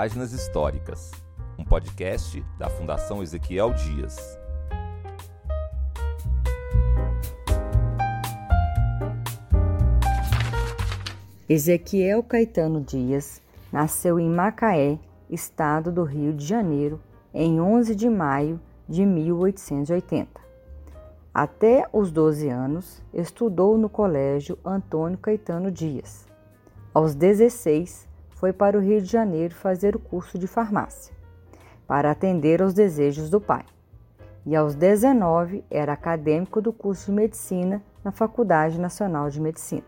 Páginas Históricas, um podcast da Fundação Ezequiel Dias. Ezequiel Caetano Dias nasceu em Macaé, estado do Rio de Janeiro, em 11 de maio de 1880. Até os 12 anos, estudou no Colégio Antônio Caetano Dias. Aos 16, foi para o Rio de Janeiro fazer o curso de farmácia, para atender aos desejos do pai. E aos 19, era acadêmico do curso de medicina na Faculdade Nacional de Medicina.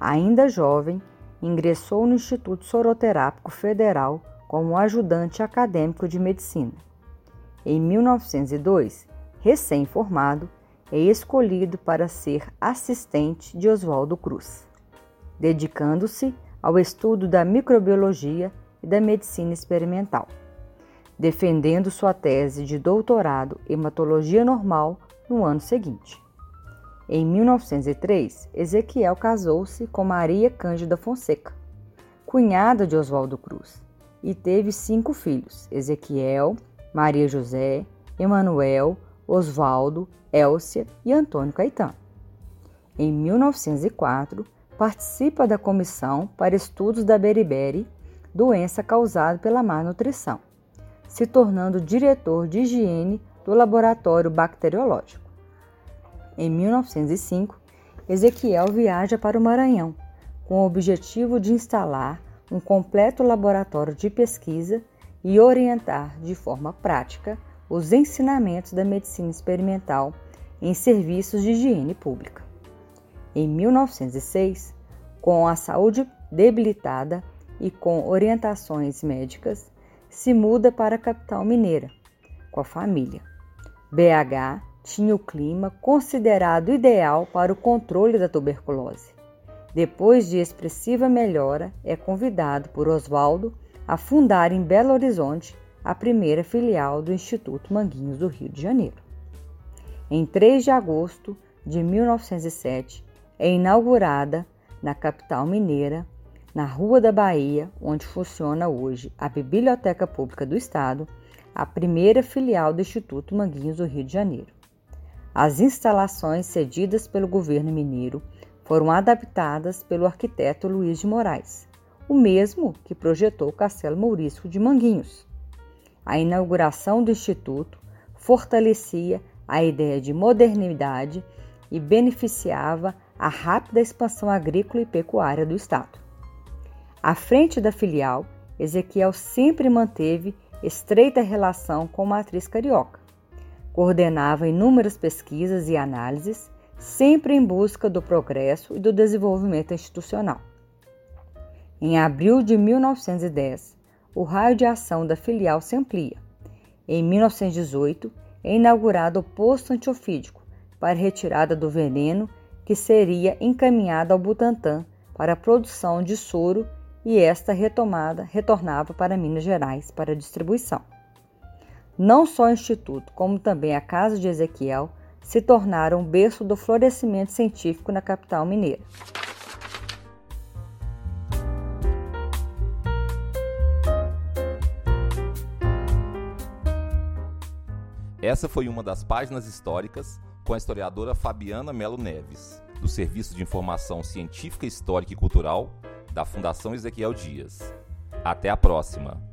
Ainda jovem, ingressou no Instituto Soroterápico Federal como ajudante acadêmico de medicina. Em 1902, recém-formado, é escolhido para ser assistente de Oswaldo Cruz, dedicando-se ao estudo da microbiologia e da medicina experimental, defendendo sua tese de doutorado em hematologia normal no ano seguinte. Em 1903, Ezequiel casou-se com Maria Cândida Fonseca, cunhada de Oswaldo Cruz, e teve cinco filhos: Ezequiel, Maria José, Emanuel, Oswaldo, Elcia e Antônio Caetano. Em 1904, participa da Comissão para Estudos da Beriberi, doença causada pela má nutrição, se tornando diretor de higiene do laboratório bacteriológico. Em 1905, Ezequiel viaja para o Maranhão, com o objetivo de instalar um completo laboratório de pesquisa e orientar de forma prática os ensinamentos da medicina experimental em serviços de higiene pública. Em 1906, com a saúde debilitada e com orientações médicas, se muda para a capital mineira com a família. BH tinha o clima considerado ideal para o controle da tuberculose. Depois de expressiva melhora, é convidado por Oswaldo a fundar em Belo Horizonte a primeira filial do Instituto Manguinhos do Rio de Janeiro. Em 3 de agosto de 1907, é inaugurada na capital mineira, na Rua da Bahia, onde funciona hoje a Biblioteca Pública do Estado, a primeira filial do Instituto Manguinhos do Rio de Janeiro. As instalações cedidas pelo governo mineiro foram adaptadas pelo arquiteto Luiz de Moraes, o mesmo que projetou o Castelo Mourisco de Manguinhos. A inauguração do Instituto fortalecia a ideia de modernidade e beneficiava a rápida expansão agrícola e pecuária do Estado. À frente da filial, Ezequiel sempre manteve estreita relação com a matriz carioca Coordenava inúmeras pesquisas e análises, sempre em busca do progresso e do desenvolvimento institucional. Em abril de 1910, o raio de ação da filial se amplia. Em 1918, é inaugurado o posto antiofídico para retirada do veneno que seria encaminhado ao Butantã para a produção de soro e esta retomada retornava para Minas Gerais para distribuição. Não só o Instituto, como também a Casa de Ezequiel se tornaram berço do florescimento científico na capital mineira. Essa foi uma das páginas históricas com a historiadora Fabiana Melo Neves, do Serviço de Informação Científica, Histórica e Cultural da Fundação Ezequiel Dias. Até a próxima!